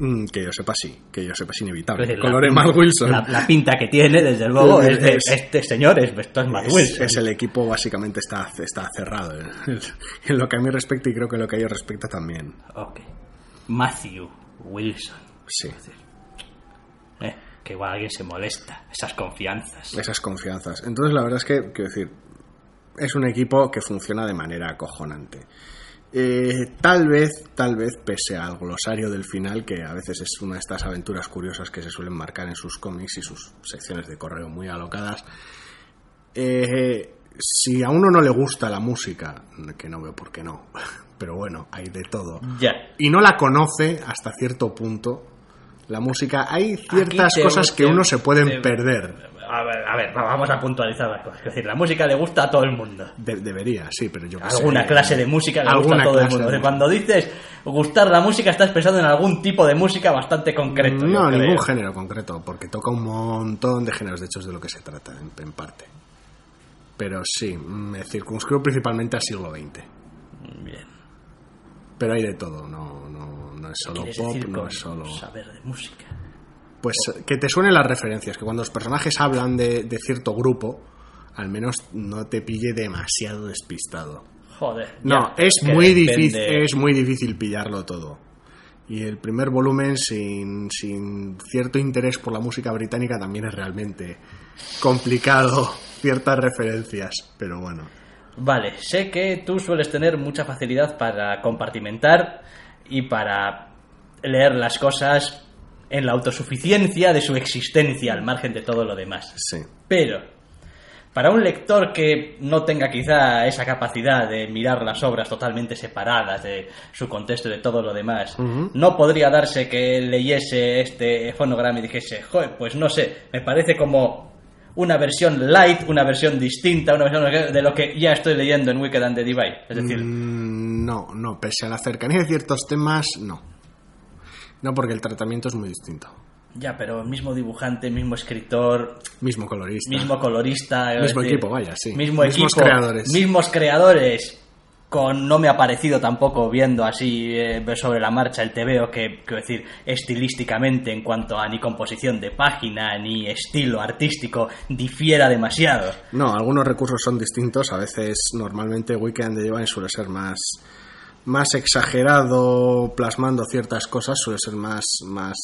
Mm, que yo sepa sí, que yo sepa es inevitable. Decir, la- colore Matt Wilson. La, la pinta que tiene, desde luego, es de Es- este señor, es, esto es Matt Wilson. es el equipo básicamente está, está cerrado en, en lo que a mí respecta y creo que en lo que a ellos respecta también. Ok. Matthew Wilson. Sí, Eh, que igual alguien se molesta. Esas confianzas. esas confianzas. Entonces la verdad es que, quiero decir, es un equipo que funciona de manera acojonante. Eh, tal vez, tal vez, pese al glosario del final, que a veces es una de estas aventuras curiosas que se suelen marcar en sus cómics y sus secciones de correo muy alocadas, eh, si a uno no le gusta la música, que no veo por qué no, pero bueno, hay de todo, y no la conoce hasta cierto punto, la música, hay ciertas cosas que uno se pueden te- perder. A ver, a ver, vamos a puntualizar las cosas. Es decir, la música le gusta a todo el mundo. De- debería, sí, pero yo sé. Alguna clase de música le gusta a todo el mundo. de O sea, Cuando dices gustar la música, estás pensando en algún tipo de música bastante concreto. No, creo. ningún género concreto, porque toca un montón de géneros, de hecho es de lo que se trata, en, en parte. Pero sí, me circunscribo principalmente al siglo XX. Bien. Pero hay de todo, no, no, no es solo ¿Quieres pop, no es solo... saber de música? Pues que te suenen las referencias, que cuando los personajes hablan de, de cierto grupo, al menos no te pille demasiado despistado. Joder. No, es muy depende- difícil, es muy difícil pillarlo todo. Y el primer volumen sin, sin cierto interés por la música británica también es realmente complicado ciertas referencias, pero bueno. Vale, sé que tú sueles tener mucha facilidad para compartimentar y para leer las cosas en la autosuficiencia de su existencia al margen de todo lo demás. Sí. Pero, para un lector que no tenga quizá esa capacidad de mirar las obras totalmente separadas de su contexto y de todo lo demás, no podría darse que leyese este fonograma y dijese, joder, pues no sé, me parece como una versión light, una versión distinta, una versión de lo que ya estoy leyendo en Wicked and the Divide. Es decir, Mm, no, no, pese a la cercanía de ciertos temas, no. No, porque el tratamiento es muy distinto. ya, pero mismo dibujante, mismo escritor, Mismo colorista. mismo colorista. Mismo decir, equipo, vaya, sí. Mismo Mismos equipo, creadores. Mismos creadores. Con, no me ha parecido tampoco viendo así eh, sobre la marcha el TVO que, quiero decir, estilísticamente en cuanto a ni composición de página ni estilo artístico difiera demasiado. No, algunos recursos son distintos. A veces, normalmente, Weekend de Divine suele ser más, más exagerado plasmando ciertas cosas, suele ser más, más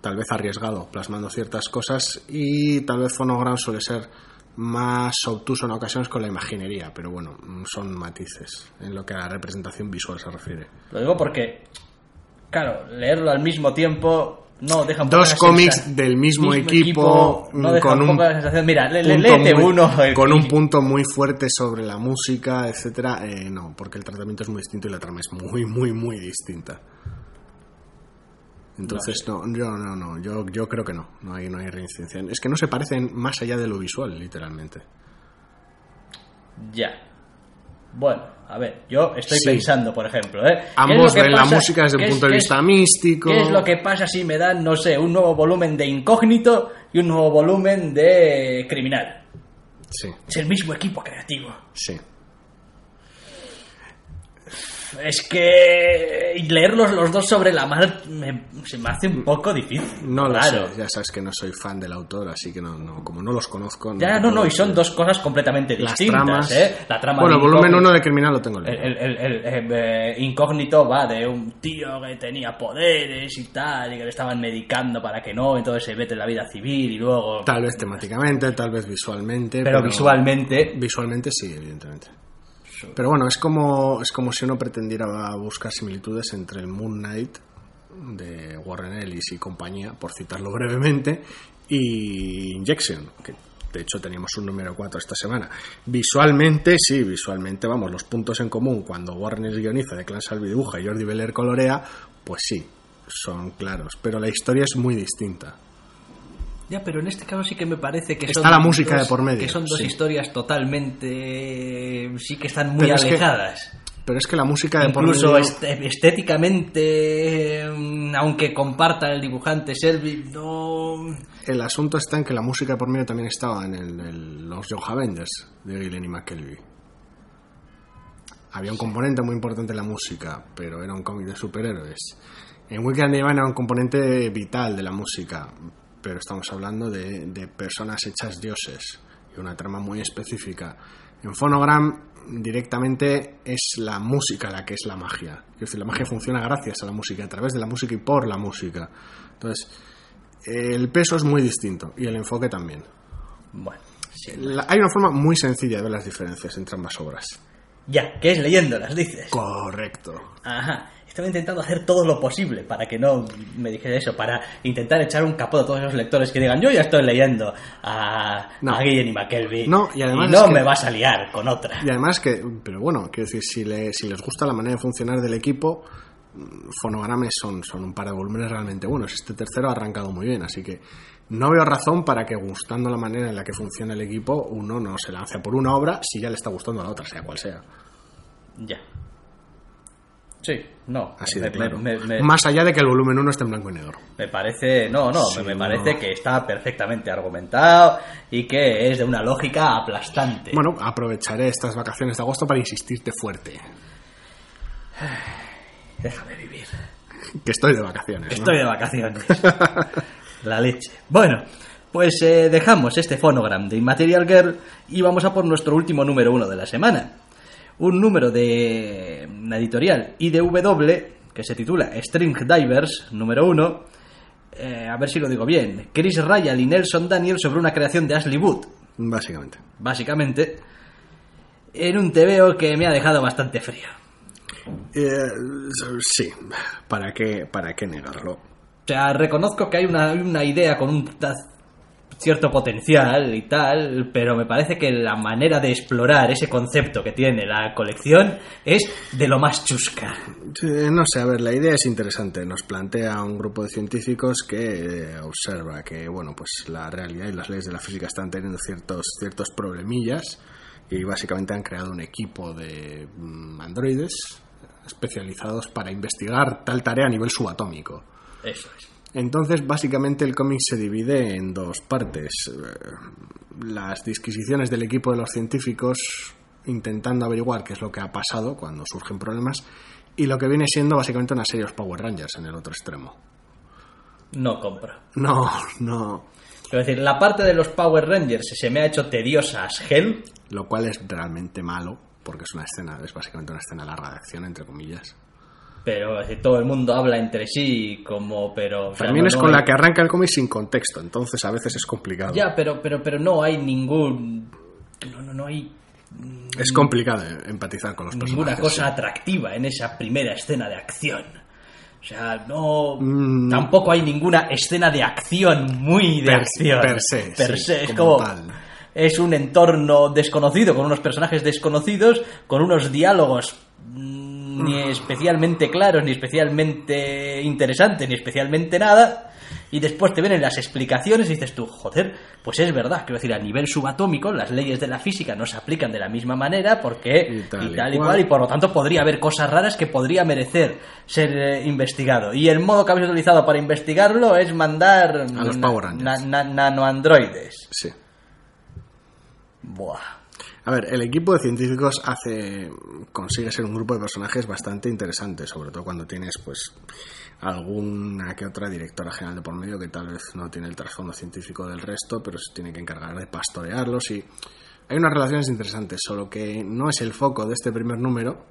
tal vez arriesgado plasmando ciertas cosas y tal vez Phonogram suele ser más obtuso en ocasiones con la imaginería, pero bueno, son matices en lo que a la representación visual se refiere. Lo digo porque, claro, leerlo al mismo tiempo no deja un Dos cómics del mismo, equipo, no deja con un un la sensación, mira, le- léete muy- uno con un punto muy fuerte sobre la música, etcétera. eh, no, porque el tratamiento es muy distinto y la trama es muy, muy, muy distinta. Entonces, no, yo no, no, yo, yo creo que no, no hay, no hay reincidencia. Es que no se parecen más allá de lo visual, literalmente. Ya. Bueno, a ver, yo estoy Sí. pensando, por ejemplo, ¿eh? ¿Qué es Ambos ven la música desde un punto de es- vista místico. ¿Qué es lo que pasa si me dan, no sé, un nuevo volumen de Incógnito y un nuevo volumen de Criminal? Sí, Es el mismo equipo creativo. sí. Es que leerlos los dos sobre la mar me- se me hace un poco difícil. No Claro. sé, ya sabes que no soy fan del autor, así que no, no como no los conozco. Ya, no, no, y son dos cosas completamente Las distintas, tramas. ¿eh? La trama bueno, el volumen Incógnito- 1 de Criminal lo tengo leído. el- el- el- el, eh, incógnito va de un tío que tenía poderes y tal, y que le estaban medicando para que no, entonces se mete en la vida civil y luego... Tal vez temáticamente, tal vez visualmente. pero, visualmente... Visualmente sí, evidentemente. Pero bueno, es como, es como si uno pretendiera buscar similitudes entre el Moon Knight de Warren Ellis y compañía, por citarlo brevemente, y Injection, que de hecho teníamos un número 4 esta semana. Visualmente, sí, visualmente, vamos, los puntos en común cuando Warren Ellis guioniza, de Clan Salvi dibuja y Jordi Beller colorea, pues sí, son claros, pero la historia es muy distinta. Ya, pero en este caso sí que me parece que Está son... la música dos- de por medio, Que son dos sí. historias totalmente... Sí que están muy Pero es que alejadas. Pero es que la música de por Incluso medio- este- estéticamente, mm, aunque compartan el dibujante Selby, no... El asunto está en que la música de por medio también estaba en el- los Young Avengers de Gillen y McKelvey. Había un componente muy importante en la música, pero era un cómic de superhéroes. En Weekend Divine era un componente vital de la música, pero estamos hablando de, de personas hechas dioses y una trama muy específica. En Phonogram directamente es la música la que es la magia. Es decir, la magia funciona gracias a la música, a través de la música y por la música. Entonces, el peso es muy distinto y el enfoque también. Bueno, sí. La- hay una forma muy sencilla de ver las diferencias entre ambas obras. Ya, que es leyéndolas, dices. Correcto. Ajá. Estaba intentando hacer todo lo posible para que no me dijera eso, para intentar echar un capó a todos esos lectores que digan, yo ya estoy leyendo a, No. a Guillen y McKelvey. No, y además no es que- me vas a liar con otra. Y además que, pero bueno, quiero decir, si, le- si les gusta la manera de funcionar del equipo, mm, fonogrames son, son un par de volúmenes realmente buenos. Este tercero ha arrancado muy bien, así que no veo razón para que gustando la manera en la que funciona el equipo, uno no se lance por una obra si ya le está gustando a la otra, sea cual sea. Ya. Sí, no. Así me, de claro. me- me- Más allá de que el volumen 1 esté en blanco y negro. me parece, no, no, Sí, me no. parece que está perfectamente argumentado y que es de una lógica aplastante. Bueno, aprovecharé estas vacaciones de agosto para insistirte fuerte. Déjame vivir. Que estoy de vacaciones. ¿no? Estoy de vacaciones. La leche. Bueno, pues eh, dejamos este fonogram de Immaterial Girl y vamos a por nuestro último número uno de la semana. Un número de una editorial IDW que se titula String Divers, número uno. Eh, a ver si lo digo bien. Chris Ryan y Nelson Daniel sobre una creación de Ashley Wood. Básicamente. Básicamente, en un TVO que me ha dejado bastante frío. Eh, sí, ¿para qué, ¿para qué negarlo? O sea, reconozco que hay una, una idea con un cierto potencial y tal, pero me parece que la manera de explorar ese concepto que tiene la colección es de lo más chusca. No sé, a ver, la idea es interesante. Nos plantea un grupo de científicos que eh, observa que, bueno, pues la realidad y las leyes de la física están teniendo ciertos, ciertos problemillas y básicamente han creado un equipo de mm, androides especializados para investigar tal tarea a nivel subatómico. Eso es. Entonces, básicamente el cómic se divide en dos partes. Eh, Las disquisiciones del equipo de los científicos intentando averiguar qué es lo que ha pasado cuando surgen problemas y lo que viene siendo básicamente una serie de los Power Rangers en el otro extremo. No compro. No, no. Quiero decir, la parte de los Power Rangers se me ha hecho tediosa as hell. Lo cual es realmente malo porque es una escena, es básicamente una escena larga de acción, entre comillas. Pero decir, todo el mundo habla entre sí como, pero... También es no con hay- la que arranca el cómic sin contexto, entonces a veces es complicado. Ya, pero, pero, pero no hay ningún... No, no, no hay Es complicado eh, empatizar con los ninguna personajes. cosa sí. atractiva en esa primera escena de acción. O sea, no... Mm. Tampoco hay ninguna escena de acción muy de Per- acción. per se, Per sí, se, es como como... tal. Es un entorno desconocido, con unos personajes desconocidos, con unos diálogos mm, ni especialmente claros, ni especialmente interesantes, ni especialmente nada. Y después te vienen las explicaciones y dices tú, joder, pues es verdad. Quiero decir, a nivel subatómico, las leyes de la física no se aplican de la misma manera porque Y tal y y tal y cual. cual, y por lo tanto podría haber cosas raras que podría merecer ser eh, investigado. Y el modo que habéis utilizado para investigarlo es mandar A los Power Rangers. na- na- nanoandroides. Sí. Buah. A ver, el equipo de científicos hace consigue ser un grupo de personajes bastante interesante, sobre todo cuando tienes pues alguna que otra directora general de por medio que tal vez no tiene el trasfondo científico del resto, pero se tiene que encargar de pastorearlos y hay unas relaciones interesantes, solo que no es el foco de este primer número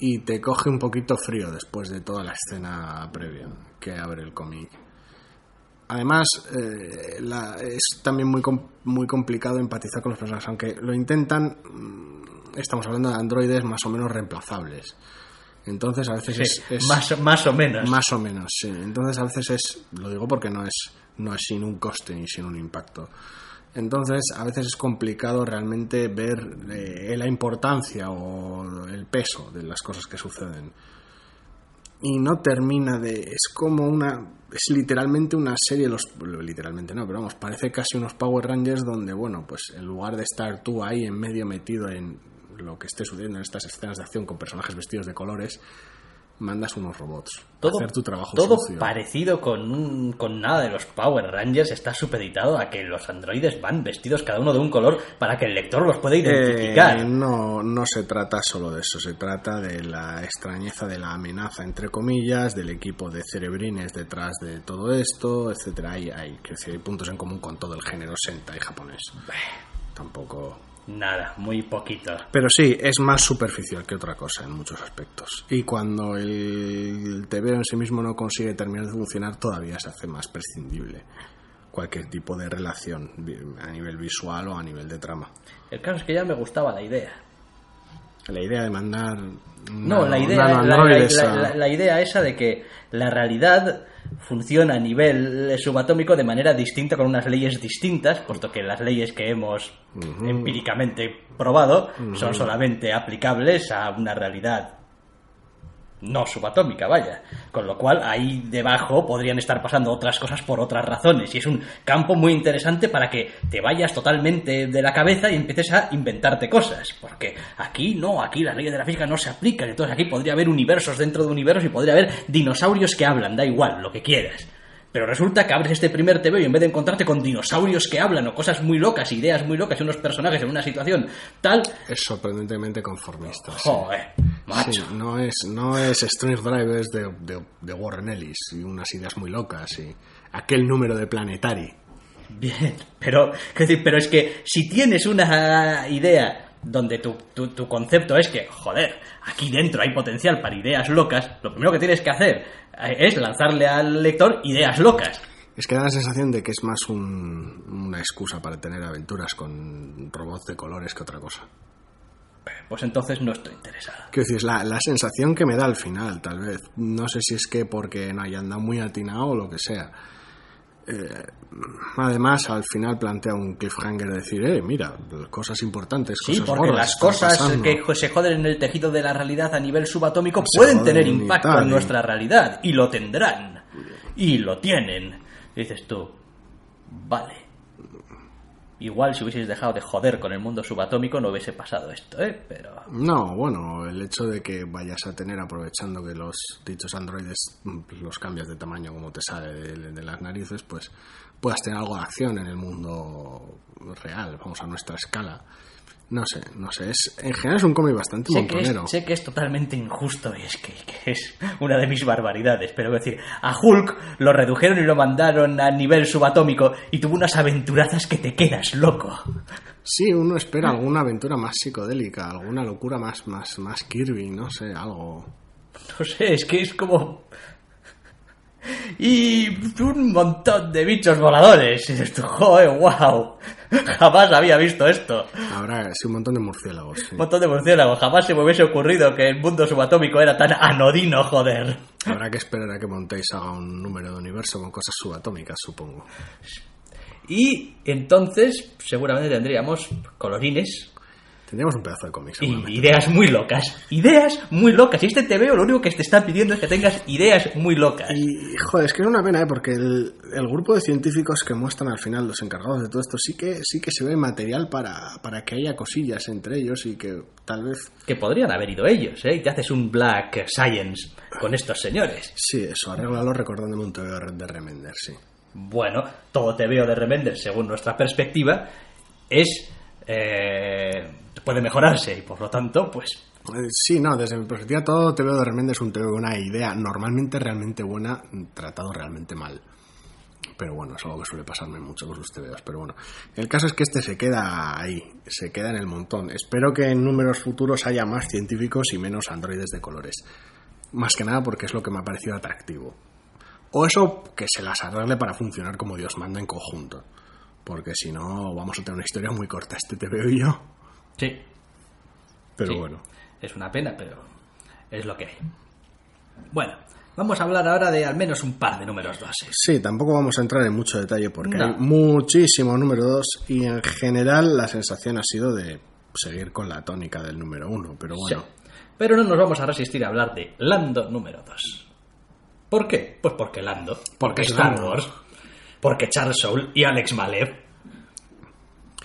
y te coge un poquito frío después de toda la escena previa que abre el cómic. Además, eh, la- es también muy, com- muy complicado empatizar con los personajes, aunque lo intentan, mm, estamos hablando de androides más o menos reemplazables. Entonces a veces Sí, es, es- más, más o menos. más o menos, sí. Entonces a veces es, lo digo porque no es, no es sin un coste ni sin un impacto. Entonces a veces es complicado realmente ver eh, la importancia o el peso de las cosas que suceden. Y no termina de... Es como una... Es literalmente una serie, los, literalmente no, pero vamos, parece casi unos Power Rangers donde, bueno, pues en lugar de estar tú ahí en medio metido en lo que esté sucediendo en estas escenas de acción con personajes vestidos de colores, mandas unos robots a todo, hacer tu trabajo todo sucio. parecido con, con nada de los Power Rangers está supeditado a que los androides van vestidos cada uno de un color para que el lector los pueda identificar. Eh, no, no se trata solo de eso, se trata de la extrañeza de la amenaza, entre comillas, del equipo de cerebrines detrás de todo esto, etcétera. Hay, hay, hay puntos en común con todo el género Sentai japonés. Tampoco. Nada, muy poquito. Pero sí, es más superficial que otra cosa en muchos aspectos. Y cuando el TVO en sí mismo no consigue terminar de funcionar, todavía se hace más prescindible cualquier tipo de relación a nivel visual o a nivel de trama. El caso es que ya me gustaba la idea. La idea de mandar. No, la idea, la, nanoandroides la- a- la- la idea esa de que la realidad funciona a nivel subatómico de manera distinta, con unas leyes distintas, puesto que las leyes que hemos empíricamente probado son solamente aplicables a una realidad no subatómica, vaya. Con lo cual, ahí debajo podrían estar pasando otras cosas por otras razones. Y es un campo muy interesante para que te vayas totalmente de la cabeza y empieces a inventarte cosas. Porque aquí no, aquí las leyes de la física no se aplican. Entonces aquí podría haber universos dentro de universos y podría haber dinosaurios que hablan, da igual, lo que quieras. Pero resulta que abres este primer TV y en vez de encontrarte con dinosaurios que hablan o cosas muy locas, ideas muy locas y unos personajes en una situación tal, Es sorprendentemente conformista. sí. joder, macho. Sí, no es, no es Strange Drivers de, de- de Warren Ellis y unas ideas muy locas y aquel número de Planetary. Bien, pero, decir, pero es que si tienes una idea donde tu, tu, tu concepto es que, joder, aquí dentro hay potencial para ideas locas, lo primero que tienes que hacer es lanzarle al lector ideas locas. Es que da la sensación de que es más un- una excusa para tener aventuras con robots de colores que otra cosa. Pues entonces no estoy interesado. Quiero decir, es la, la sensación que me da al final, tal vez. No sé si es que porque no hayan dado muy atinado o lo que sea. Eh, además, al final plantea un cliffhanger de decir, eh, mira, cosas importantes, Sí, cosas porque gordas las cosas pasando". que se joden en el tejido de la realidad a nivel subatómico Se pueden tener impacto tal, en y- nuestra realidad. Y lo tendrán. Y lo tienen. Y dices tú, vale. Igual si hubieses dejado de joder con el mundo subatómico no hubiese pasado esto, ¿eh? Pero... No, bueno, el hecho de que vayas a tener, aprovechando que los dichos androides mm, los cambias de tamaño como te sale de las narices, pues puedas tener algo de acción en el mundo real, vamos a nuestra escala. No sé, no sé, es, en general es un cómic bastante Sé que, es, montonero. sé que es totalmente injusto y es que, que es una de mis barbaridades, pero quiero decir, a Hulk lo redujeron y lo mandaron a nivel subatómico y tuvo unas aventurazas que te quedas loco. Sí, uno espera alguna aventura más psicodélica, alguna locura más, más, más Kirby, no sé, algo. No sé, es que es como... Y un montón de bichos voladores. Y dices joder, wow. Jamás había visto esto. Habrá sí, un montón de murciélagos. sí. Un montón de murciélagos. Jamás se me hubiese ocurrido que el mundo subatómico era tan anodino, joder. Habrá que esperar a que Montéis haga un número de universo con cosas subatómicas, supongo. Y entonces seguramente tendríamos colorines Tendríamos un pedazo de cómic, y seguramente. ideas muy locas. Ideas muy locas. Y este te veo, lo único que te está pidiendo es que tengas ideas muy locas. Y, joder, es que es una pena, ¿eh? porque el, el grupo de científicos que muestran al final, los encargados de todo esto, sí que, sí que se ve material para, para que haya cosillas entre ellos y que tal vez... Que podrían haber ido ellos, ¿eh? Y te haces un Black Science con estos señores. Sí, eso, arréglalo recordándome un TVO de Remender, sí. Bueno, todo te veo de Remender, según nuestra perspectiva, es. eh, puede mejorarse y por lo tanto, pues. Eh, Sí, no, desde mi perspectiva todo TVO de Remender es un una idea normalmente realmente buena, tratado realmente mal. Pero bueno, es algo que suele pasarme mucho con sus TVOs. Pero bueno, el caso es que este se queda ahí, se queda en el montón. Espero que en números futuros haya más científicos y menos androides de colores. Más que nada porque es lo que me ha parecido atractivo. O eso que se las arregle para funcionar como Dios manda en conjunto. Porque si no, vamos a tener una historia muy corta este TVO y yo. Sí, Pero sí, bueno. Es una pena, pero es lo que hay. Bueno, vamos a hablar ahora de al menos un par de números doses. Sí, tampoco vamos a entrar en mucho detalle porque No. hay muchísimo número 2 y en general la sensación ha sido de seguir con la tónica del número 1, pero bueno. Sí. Pero no nos vamos a resistir a hablar de Lando número 2. ¿Por qué? Pues porque Lando. Porque Star. Wars. Porque Charles Soule y Alex Malev.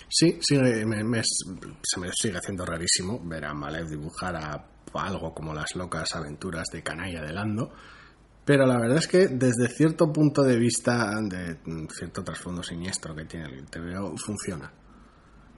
Sí, sigue- me- se me sigue haciendo rarísimo ver a Malev dibujar a algo como las locas aventuras de canalla de Lando, pero la verdad es que desde cierto punto de vista, de cierto trasfondo siniestro que tiene el TVO, funciona.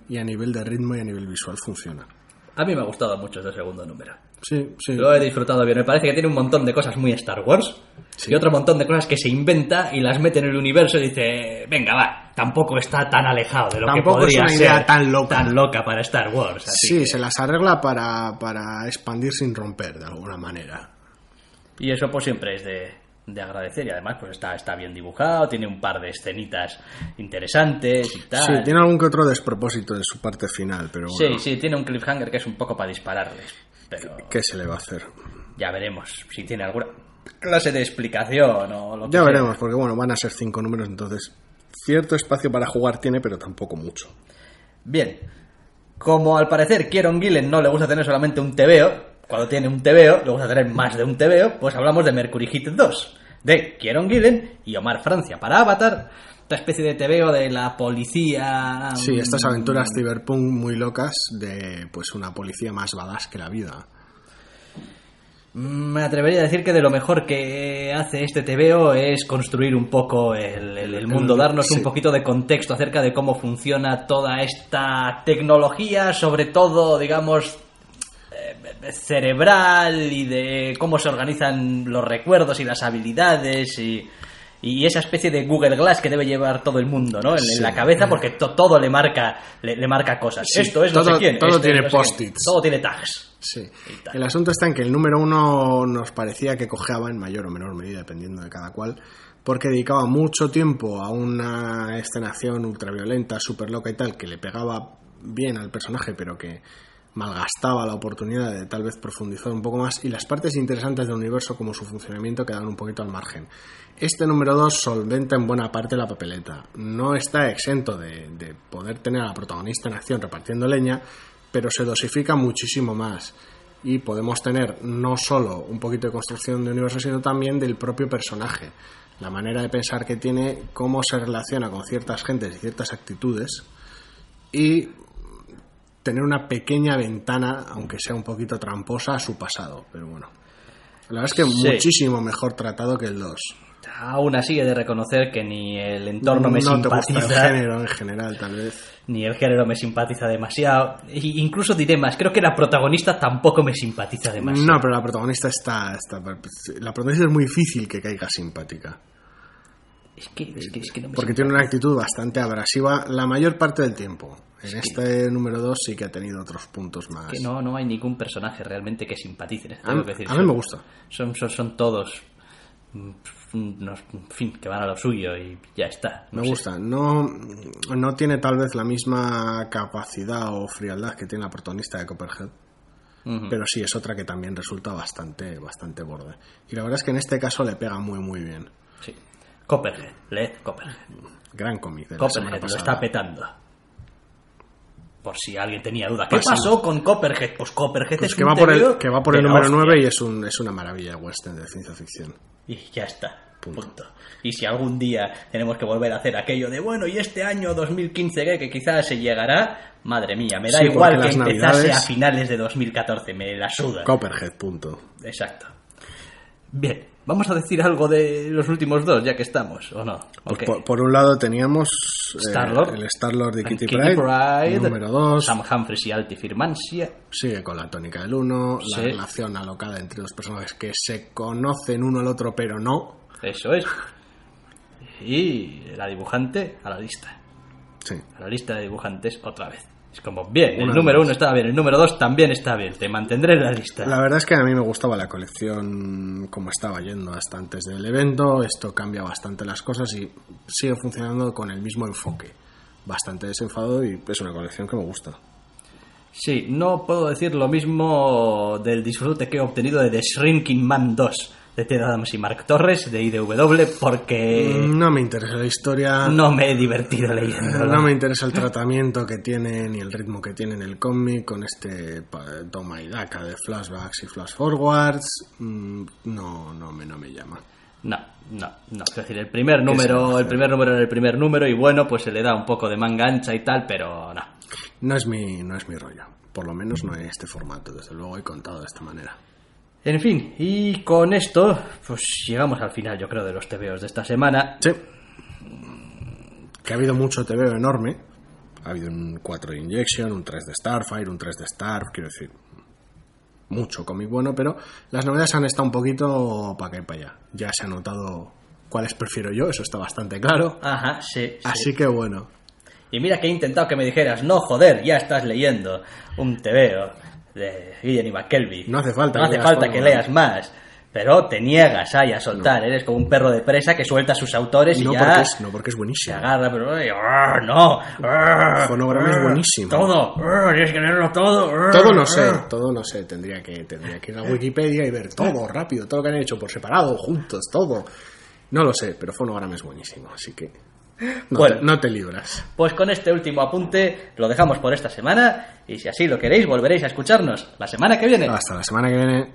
Y a nivel de ritmo y a nivel visual funciona. A mí me ha gustado mucho este segundo número. Sí, sí. Lo he disfrutado bien. Me parece que tiene un montón de cosas muy Star Wars. Sí. Y otro montón de cosas que se inventa y las mete en el universo y dice, venga, va, tampoco está tan alejado de lo Tampoco que podría es una idea ser tan loca. tan loca para Star Wars. así Sí, que- se las arregla para, para expandir sin romper, de alguna manera. Y eso pues siempre es de, de agradecer y además pues está, está bien dibujado, tiene un par de escenitas interesantes y tal. Sí, tiene algún que otro despropósito en su parte final, pero sí, sí, tiene un cliffhanger que es un poco para dispararles. Pero ¿qué se le va a hacer? ya veremos si tiene alguna clase de explicación o lo que Ya sea. veremos, porque bueno, van a ser cinco números, entonces cierto espacio para jugar tiene, pero tampoco mucho. Bien, como al parecer Kieron Gillen no le gusta tener solamente un TVO, cuando tiene un TVO le gusta tener más de un TVO, pues hablamos de Mercury Hit 2, de Kieron Gillen y Omar Francia para Avatar, esta especie de TVO de la policía... Sí, mm, estas aventuras cyberpunk muy locas de pues una policía más badass que la vida. Me atrevería a decir que de lo mejor que hace este TVO es construir un poco el, el- el mundo, darnos sí. un poquito de contexto acerca de cómo funciona toda esta tecnología, sobre todo, digamos, eh, cerebral y de cómo se organizan los recuerdos y las habilidades y, y esa especie de Google Glass que debe llevar todo el mundo, ¿no? En, la cabeza porque to- todo le marca le, le marca cosas. Sí, Esto es no todo- sé quién. todo este tiene no post-its. Todo tiene tags. Sí. El asunto está en que el número uno nos parecía que cojeaba en mayor o menor medida, dependiendo de cada cual, porque dedicaba mucho tiempo a una escenación ultraviolenta, súper loca y tal, que le pegaba bien al personaje, pero que malgastaba la oportunidad de tal vez profundizar un poco más y las partes interesantes del universo como su funcionamiento quedan un poquito al margen. Este número 2 solventa en buena parte la papeleta. No está exento de, de poder tener a la protagonista en acción repartiendo leña, pero se dosifica muchísimo más y podemos tener no solo un poquito de construcción de universo, sino también del propio personaje. La manera de pensar que tiene, cómo se relaciona con ciertas gentes y ciertas actitudes y tener una pequeña ventana, aunque sea un poquito tramposa, a su pasado. Pero bueno, la verdad es que Sí. muchísimo mejor tratado que el 2. Aún así he de reconocer que ni el entorno me no te gusta el simpatiza, género en general, tal vez. ni el género me simpatiza demasiado. Y incluso diré más, creo que la protagonista tampoco me simpatiza demasiado. No, pero la protagonista está, está- La protagonista es muy difícil que caiga simpática. Es que, es que, es que no me Porque tiene una actitud bastante abrasiva la mayor parte del tiempo. En este número 2 sí que ha tenido otros puntos más. que no, no hay ningún personaje realmente que simpatice. a, mí me gusta. Son, son, son todos unos, en fin, que van a lo suyo y ya está. No Me sé. gusta. No, no tiene tal vez la misma capacidad o frialdad que tiene la protagonista de Copperhead. Pero sí es otra que también resulta bastante, bastante borde. Y la verdad es que en este caso le pega muy, muy bien. Sí. Copperhead, leed Copperhead. Gran cómic de la semana Copperhead lo está petando. Por si alguien tenía duda. ¿Qué Pasamos. pasó con Copperhead? Pues Copperhead Pues es que un va, por el, que va por el número hostia. 9 y es, un, es una maravilla western de ciencia ficción. Y ya está. Punto. Punto. Y si algún día tenemos que volver a hacer aquello de, bueno, y este año 2015 que, que quizás se llegará, madre mía, me da Sí, igual que empezase Navidades- a finales de 2014, me la suda. Copperhead, punto. Exacto. Bien, vamos a decir algo de los últimos dos, ya que estamos, ¿o no? Pues por, por un lado teníamos eh, el Star-Lord de Kitty, Pryde, número 2, Sam Humphries y Alti Firmancia. sigue con la tónica del 1, Sí. la relación alocada entre dos personajes que se conocen uno al otro pero no. Eso es. Y la dibujante a la lista. Sí. A la lista de dibujantes otra vez. Es como, bien, el Una número uno estaba bien, el número dos también está bien, te mantendré en la lista. La verdad es que a mí me gustaba la colección como estaba yendo hasta antes del evento. Esto cambia bastante las cosas y sigue funcionando con el mismo enfoque. Bastante desenfadado y es una colección que me gusta. Sí, no puedo decir lo mismo del disfrute que he obtenido de The Shrinking Man 2 Adams y Mark Torres de IDW porque No me interesa la historia. no me he divertido leyéndolo. No me interesa el tratamiento que tiene ni el ritmo que tiene en el cómic con este toma y daca de flashbacks y flash forwards. Mm, No, no me, no me llama. No, no, no. Es decir, el primer número, el primer número era el primer número y bueno, pues se le da un poco de manga ancha y tal, pero no. No es mi, no es mi rollo. Por lo menos no en este formato, desde luego he contado de esta manera. En fin, y con esto, pues llegamos al final, yo creo, de los TVOs de esta semana. Sí. Que ha habido mucho TVO enorme. Ha habido un 4 de Injection, un 3 de Starfire, un 3 de Star, quiero decir, mucho cómic bueno, pero las novedades han estado un poquito para acá y para allá. Ya se ha notado cuáles prefiero yo, eso está bastante claro. Ajá, sí, sí. Así que bueno, Y mira que he intentado que me dijeras, no, joder, ya estás leyendo un TVO de Guillen y McKelvey. No hace falta No que hace leas falta todo, que leas más. Pero te niegas ahí a soltar, eres como un perro de presa que suelta a sus autores y no ya porque, es, no porque es se buenísimo. agarra, pero arr, no. arr, Fonograma es arr, buenísimo. Todo, tienes que leerlo todo. Todo no sé, todo no sé. Tendría que, tendría que ir a Wikipedia y ver todo rápido, todo lo que han hecho por separado, juntos, todo. No lo sé, pero Fonograma es buenísimo, así que no, Bueno. no te libras. Pues con este último apunte lo dejamos por esta semana y si así lo queréis volveréis a escucharnos la semana que viene. Hasta la semana que viene.